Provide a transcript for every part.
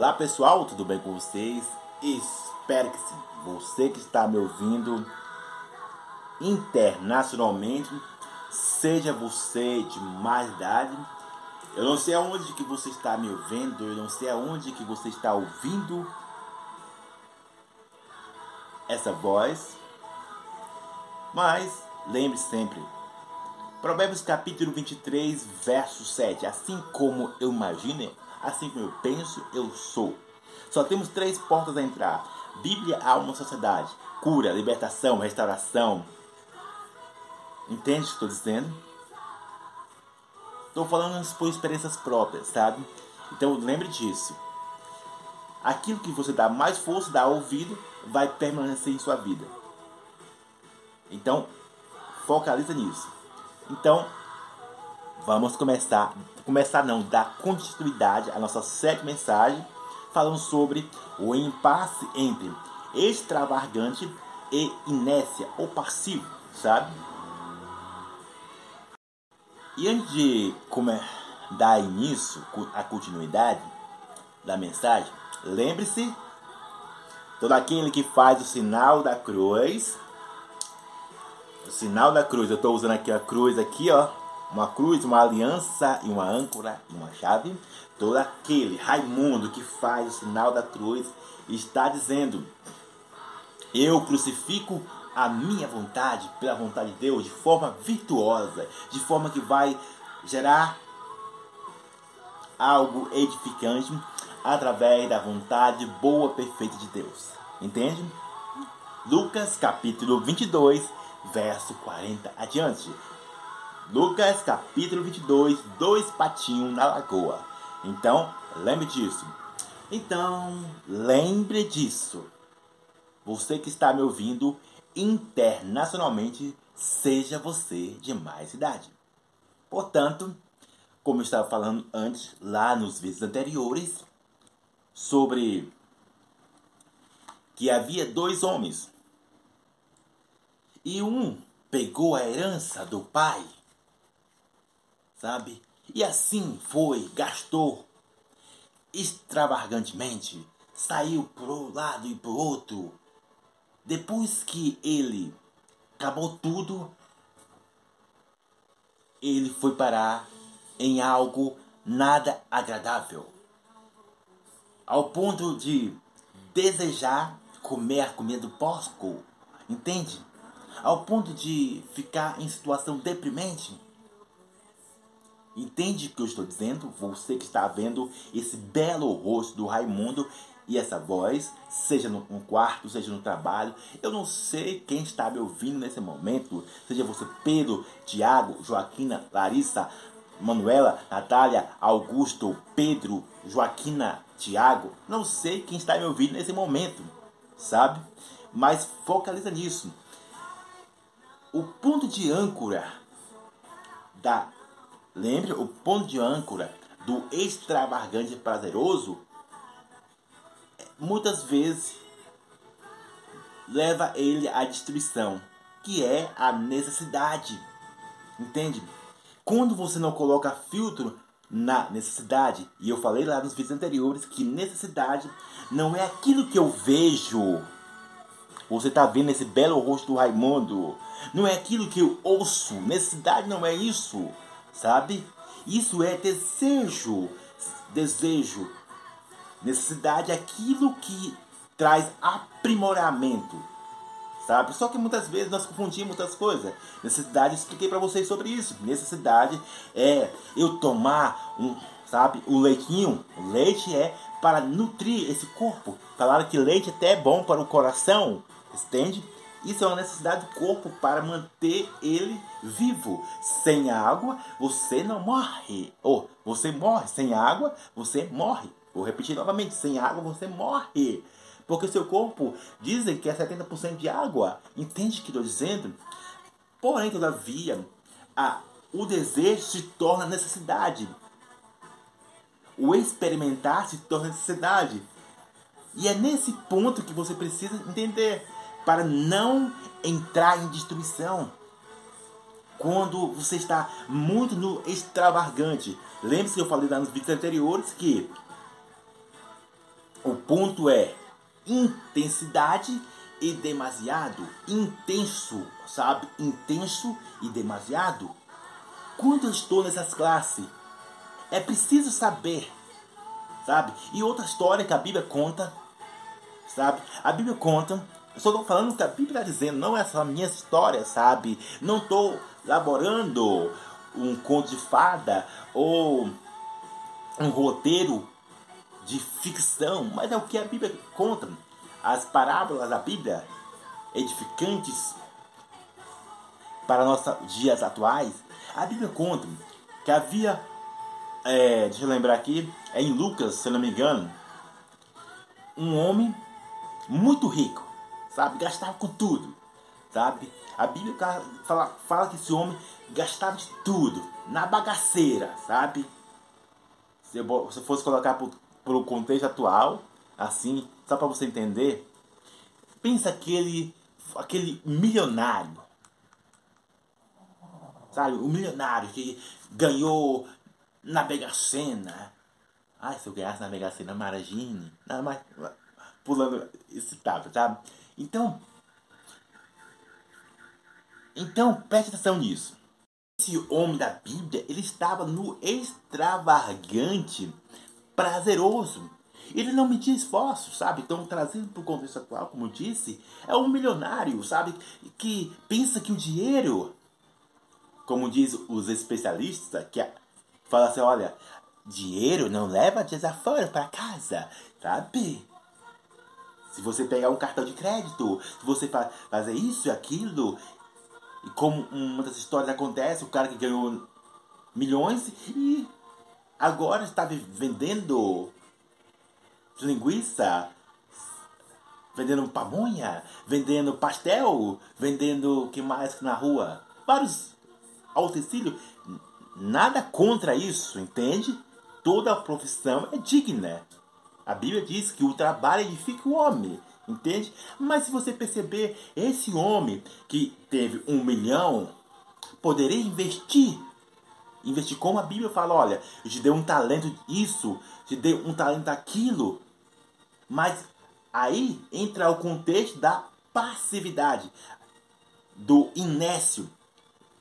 Olá pessoal, tudo bem com vocês? Espero que sim. Você que está me ouvindo internacionalmente, seja você de mais idade, eu não sei aonde que você está me ouvindo, eu não sei aonde que você está ouvindo essa voz, mas lembre sempre, Provérbios capítulo 23, verso 7, assim como eu imagino, assim como eu penso, eu sou. Só temos três portas a entrar: Bíblia, alma, sociedade. Cura, libertação, restauração. Entende o que estou dizendo? Estou falando por experiências próprias, sabe? Então lembre disso. Aquilo que você dá mais força, dá ouvido, vai permanecer em sua vida. Então, focaliza nisso. Então, vamos começar começar não, dar continuidade à nossa sétima mensagem, falando sobre o impasse entre extravagante e inércia ou passivo, sabe? E antes de como dar início à continuidade da mensagem, lembre-se todo aquele que faz o sinal da cruz, o sinal da cruz, eu estou usando aqui a cruz aqui, ó, uma cruz, uma aliança e uma âncora e uma chave. Todo aquele Raimundo que faz o sinal da cruz está dizendo: Eu crucifico a minha vontade pela vontade de Deus de forma virtuosa, de forma que vai gerar algo edificante através da vontade boa, perfeita de Deus. Entende? Lucas capítulo 22, verso 40 adiante. Lucas capítulo 22, dois patinhos na lagoa. Então, lembre disso. Então, lembre disso. Você que está me ouvindo internacionalmente, seja você de mais idade. Portanto, como eu estava falando antes, lá nos vídeos anteriores, sobre que havia dois homens. E um pegou a herança do pai sabe? E assim foi, gastou extravagantemente, saiu para um lado e para outro. Depois que ele acabou tudo, ele foi parar em algo nada agradável, ao ponto de desejar comer a comida do porco, entende? Ao ponto de ficar em situação deprimente. Entende o que eu estou dizendo? Você que está vendo esse belo rosto do Raimundo e essa voz, seja no quarto, seja no trabalho. Eu não sei quem está me ouvindo nesse momento, seja você Pedro, Tiago, Joaquina, Larissa, Manuela, Natália, Augusto, Pedro, Joaquina, Tiago. Não sei quem está me ouvindo nesse momento, sabe? Mas focaliza nisso. O ponto de âncora da Lembre, o ponto de âncora do extravagante prazeroso muitas vezes leva ele à destruição, que é a necessidade. Entende? Quando você não coloca filtro na necessidade, e eu falei lá nos vídeos anteriores que necessidade não é aquilo que eu vejo. Você está vendo esse belo rosto do Raimundo. Não é aquilo que eu ouço. Necessidade não é isso sabe? Isso é desejo, desejo, necessidade, aquilo que traz aprimoramento, sabe? Só que muitas vezes nós confundimos muitas coisas. Necessidade, expliquei para vocês sobre isso. Necessidade é eu tomar um, sabe, o leitinho. O leite é para nutrir esse corpo. Falaram que leite até é bom para o coração, entende? Isso é uma necessidade do corpo para manter ele vivo. Sem água, você não morre. Ou você morre. Sem água, você morre. Vou repetir novamente: sem água, você morre. Porque seu corpo dizem que é 70% de água. Entende o que estou dizendo? Porém, todavia, a, o desejo se torna necessidade. O experimentar se torna necessidade. E é nesse ponto que você precisa entender para não entrar em destruição. Quando você está muito no extravagante. Lembre-se que eu falei lá nos vídeos anteriores que O ponto é intensidade e demasiado. Intenso, sabe? Intenso e demasiado. Quando eu estou nessas classes, é preciso saber, sabe? E outra história que a Bíblia conta, sabe? A Bíblia conta, estou falando o que a Bíblia está dizendo, não é só a minha história, sabe? Não estou elaborando um conto de fada ou um roteiro de ficção, mas é o que a Bíblia conta. As parábolas da Bíblia, edificantes para nossos dias atuais, a Bíblia conta que havia, é, deixa eu lembrar aqui, é em Lucas, se não me engano, um homem muito rico, sabe, gastava com tudo, sabe. A Bíblia fala, fala que esse homem gastava de tudo, na bagaceira, sabe. Se eu se fosse colocar para o contexto atual, assim, só para você entender, pensa aquele, aquele milionário, sabe, o milionário que ganhou na Mega Sena. Ai, se eu ganhasse na Mega Sena, imagine. Não, mas, pulando esse tava, sabe? Então, então preste atenção nisso. Esse homem da Bíblia, ele estava no extravagante prazeroso. Ele não media esforços, sabe? Então, trazendo para o contexto atual, como eu disse, é um milionário, sabe? Que pensa que o dinheiro, como diz os especialistas, que fala assim, olha, dinheiro não leva desaforo para casa, sabe? Se você pegar um cartão de crédito, se você fazer isso e aquilo, e como uma das histórias acontece, o cara que ganhou milhões e agora está vendendo linguiça, vendendo pamonha, vendendo pastel, vendendo o que mais na rua? Vários utensílios. Nada contra isso, entende? Toda profissão é digna. A Bíblia diz que o trabalho edifica o homem, entende? Mas se você perceber, esse homem que teve um milhão poderia investir Investir como a Bíblia fala, olha, eu te dei um talento isso, te dei um talento aquilo. Mas aí entra o contexto da passividade, do inércio.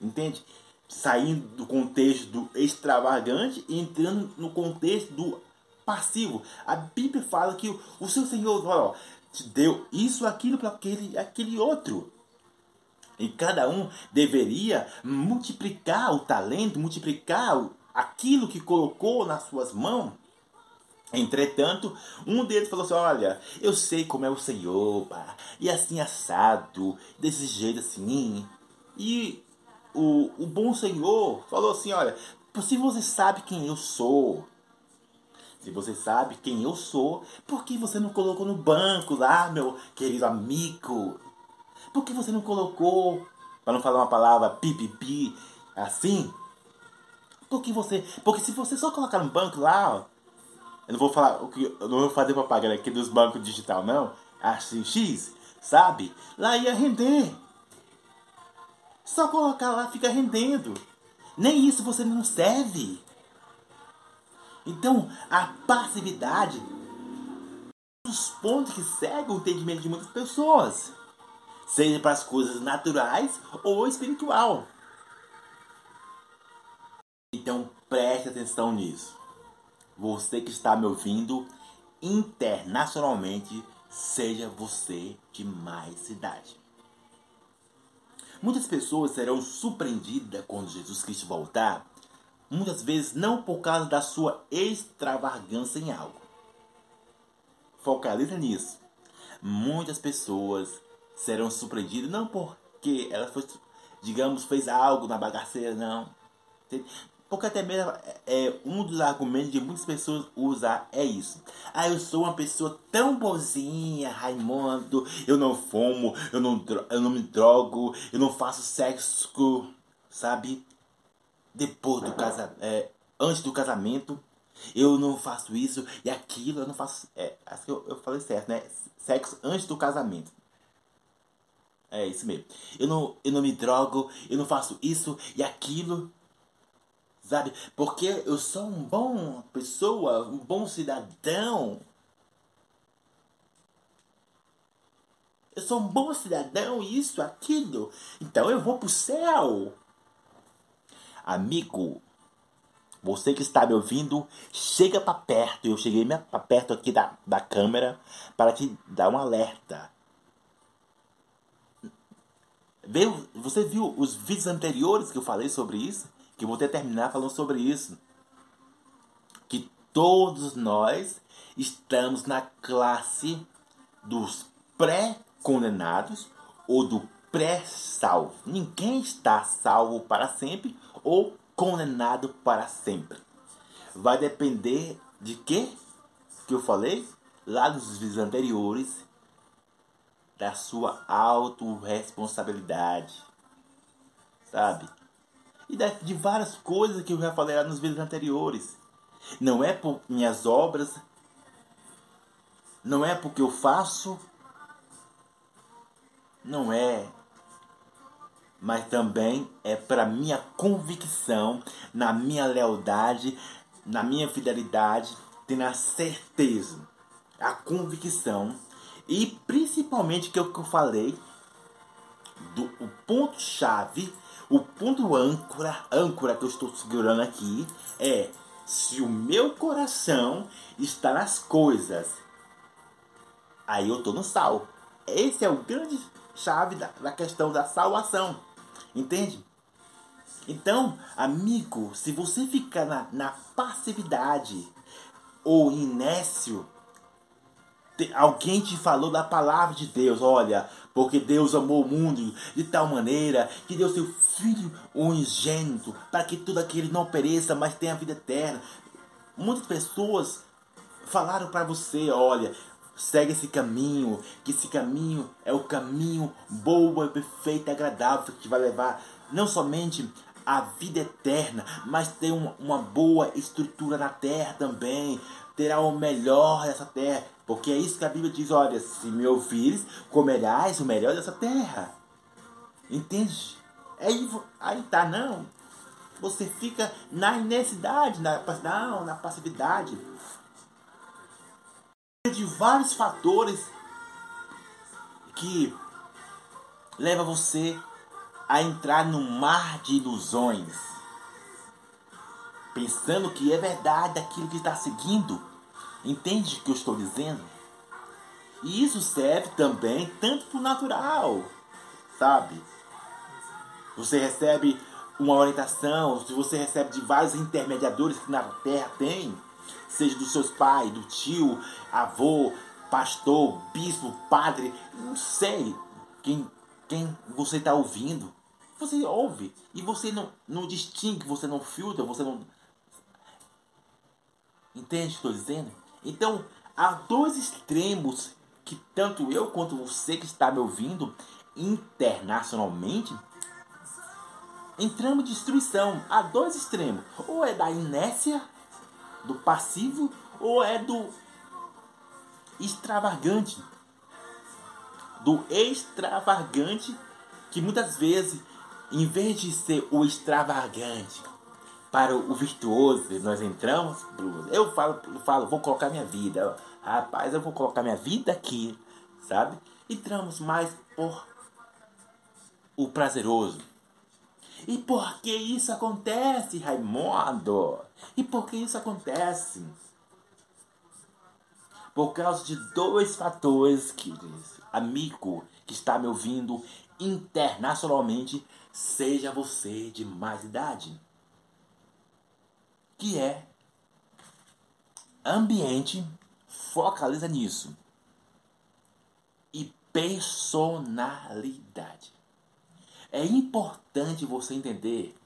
Entende? Saindo do contexto do extravagante e entrando no contexto do passivo. A Bíblia fala que o seu Senhor ó, te deu isso, aquilo para aquele, aquele outro. E cada um deveria multiplicar o talento, multiplicar aquilo que colocou nas suas mãos. Entretanto, um deles falou assim: Olha, eu sei como é o Senhor, pá, e assim assado, desse jeito assim. E o, o bom Senhor falou assim: Olha, se você sabe quem eu sou, se você sabe quem eu sou, por que você não colocou no banco lá, meu querido amigo? Por que você não colocou, para não falar uma palavra pipipi, assim? Por que você. Porque se você só colocar no banco lá, eu não vou falar. Eu não vou fazer propaganda aqui dos bancos digital, não. Assim, X, sabe? Lá ia render. Só colocar lá fica rendendo. Nem isso você não serve. Então, a passividade dos pontos que cegam o entendimento de muitas pessoas seja para as coisas naturais ou espiritual. Então preste atenção nisso. Você que está me ouvindo internacionalmente, seja você de mais idade. Muitas pessoas serão surpreendidas quando Jesus Cristo voltar, muitas vezes não por causa da sua extravagância em algo. Focaliza nisso. Muitas pessoas serão surpreendidos, não porque ela foi, digamos, fez algo na bagaceira, não. Porque até mesmo é, um dos argumentos de muitas pessoas usar é isso. Ah, eu sou uma pessoa tão boazinha, Raimundo, eu não fumo, eu não, eu não me drogo, eu não faço sexo, sabe? Depois do casamento, é, antes do casamento, eu não faço isso e aquilo, eu não faço. É, acho que eu, eu falei certo, né? Sexo antes do casamento. É isso mesmo. Eu não, eu não me drogo, eu não faço isso e aquilo. Sabe? Porque eu sou um bom pessoa, um bom cidadão. Eu sou um bom cidadão, isso, aquilo. Então eu vou pro céu. Amigo, você que está me ouvindo, chega para perto. Eu cheguei para perto aqui da, da câmera para te dar um alerta. Você viu os vídeos anteriores que eu falei sobre isso? Que eu vou terminar falando sobre isso. Que todos nós estamos na classe dos pré-condenados ou do pré-salvo. Ninguém está salvo para sempre ou condenado para sempre. Vai depender de quê? Que eu falei lá nos vídeos anteriores da sua autorresponsabilidade. Sabe? E de várias coisas que eu já falei lá nos vídeos anteriores. Não é por minhas obras, não é porque eu faço, não é mas também é para minha convicção, na minha lealdade, na minha fidelidade, tendo a certeza, a convicção e principalmente que é o que eu falei do o ponto chave, o ponto âncora, âncora que eu estou segurando aqui é se o meu coração está nas coisas, aí eu estou no sal. Esse é o grande chave da, da questão da salvação. Entende? Então, amigo, se você ficar na, na passividade ou inércio, alguém te falou da palavra de Deus, olha, porque Deus amou o mundo de tal maneira que deu seu Filho unigênito para que tudo aquele não pereça, mas tenha vida eterna. Muitas pessoas falaram para você, olha, Segue esse caminho, que esse caminho é o caminho boa, perfeito agradável que te vai levar não somente a vida eterna, mas ter uma, uma boa estrutura na terra também. Terá o melhor dessa terra. Porque é isso que a Bíblia diz: olha, se me ouvires, comerás o melhor dessa terra. Entende? Aí, aí tá, não. Você fica na inercidade, na, não, na passividade de vários fatores que leva você a entrar num mar de ilusões, pensando que é verdade aquilo que está seguindo. Entende o que eu estou dizendo? E isso serve também tanto para o natural, sabe? Você recebe uma orientação, se você recebe de vários intermediadores que na Terra tem, seja dos seus pais, do tio, avô, pastor, bispo, padre, não sei quem, quem você está ouvindo. Você ouve e você não, não distingue, você não filtra, você não. Entende o que estou dizendo? Então, há dois extremos que tanto eu quanto você que está me ouvindo internacionalmente entramos em destruição. Há dois extremos. Ou é da inércia do passivo ou é do extravagante? Do extravagante que muitas vezes, em vez de ser o extravagante para o virtuoso, nós entramos, eu falo, eu falo, vou colocar minha vida, rapaz, eu vou colocar minha vida aqui, sabe? Entramos mais por o prazeroso e por que isso acontece, Raimundo? E por que isso acontece? Por causa de dois fatores, queridos. Amigo que está me ouvindo internacionalmente, seja você de mais idade. Que é ambiente, focaliza nisso. E personalidade. É importante você entender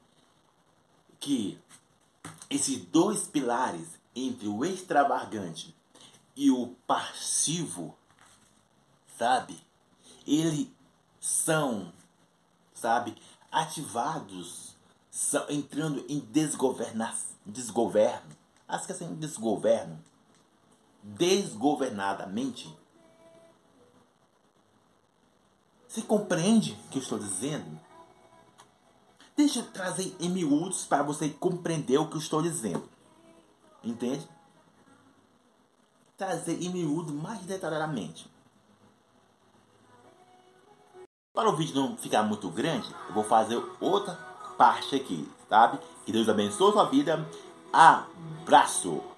que esses dois pilares entre o extravagante e o passivo, sabe? Eles são, sabe, ativados, são entrando em desgovernação, desgoverno. Acho que é assim, desgoverno. Desgovernadamente Você compreende o que eu estou dizendo? Deixa eu trazer em miúdos para você compreender o que eu estou dizendo. Entende? Trazer em miúdo mais detalhadamente. Para o vídeo não ficar muito grande, eu vou fazer outra parte aqui, sabe? Que Deus abençoe a sua vida. Abraço!